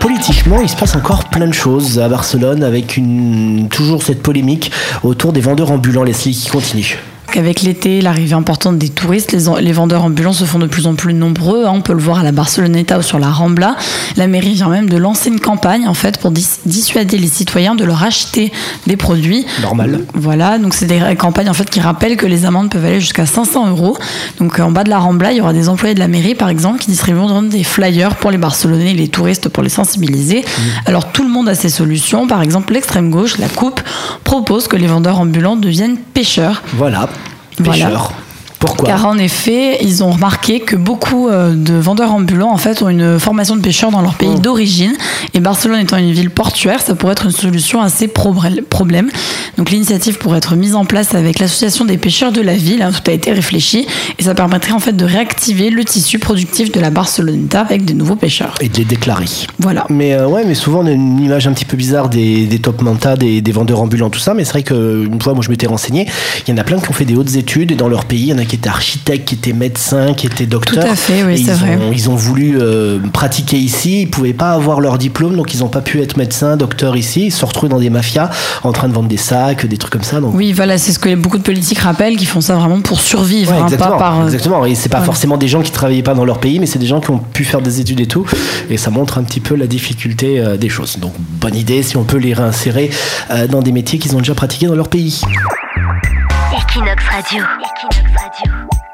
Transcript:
Politiquement, il se passe encore plein de choses à Barcelone avec toujours cette polémique autour des vendeurs ambulants, Leslie, qui continue. Avec l'été, l'arrivée importante des touristes, les, les, vendeurs ambulants se font de plus en plus nombreux. Hein. On peut le voir à la Barceloneta ou sur la Rambla. La mairie vient même de lancer une campagne en fait pour dissuader les citoyens de leur acheter des produits. Normal. Voilà, donc c'est des campagnes en fait qui rappellent que les amendes peuvent aller jusqu'à 500 euros. Donc en bas de la Rambla, il y aura des employés de la mairie par exemple qui distribueront des flyers pour les Barcelonais, les touristes pour les sensibiliser. Mmh. Alors tout le monde a ses solutions. Par exemple, l'extrême gauche, la Coupe, propose que les vendeurs ambulants deviennent pêcheurs. Voilà. Pêcheurs. Pourquoi? Car en effet, ils ont remarqué que beaucoup euh, de vendeurs ambulants en fait ont une formation de pêcheurs dans leur pays Oh. d'origine. Et Barcelone étant une ville portuaire, ça pourrait être une solution à ces problèmes. Donc l'initiative pourrait être mise en place avec l'association des pêcheurs de la ville. hein, tout a été réfléchi et ça permettrait en fait de réactiver le tissu productif de la Barceloneta avec des nouveaux pêcheurs. Et de les déclarer. Voilà. Mais euh, ouais, mais souvent on a une image un petit peu bizarre des, des top manta, des, des vendeurs ambulants, tout ça. Mais c'est vrai qu'une fois, moi je m'étais renseigné, il y en a plein qui ont fait des hautes études et dans leur pays, il y en a qui étaient architectes, qui étaient médecins, qui étaient docteurs. Tout à fait, oui, c'est vrai. Ont, ils ont voulu euh, pratiquer ici, ils pouvaient pas avoir leur diplôme, donc ils n'ont pas pu être médecins, docteurs ici. Ils se retrouvés dans des mafias en train de vendre des sacs, des trucs comme ça. Donc Oui, voilà, c'est ce que beaucoup de politiques rappellent, qui font ça vraiment pour survivre, Ouais, hein, exactement, pas par. exactement. Et c'est pas forcément des gens qui travaillaient pas dans leur pays, mais c'est des gens qui ont pu faire des études et tout. Et ça montre un petit peu la difficulté euh, des choses. Donc, bonne idée si on peut les réinsérer euh, dans des métiers qu'ils ont déjà pratiqués dans leur pays. Equinox Radio. Equinox Radio.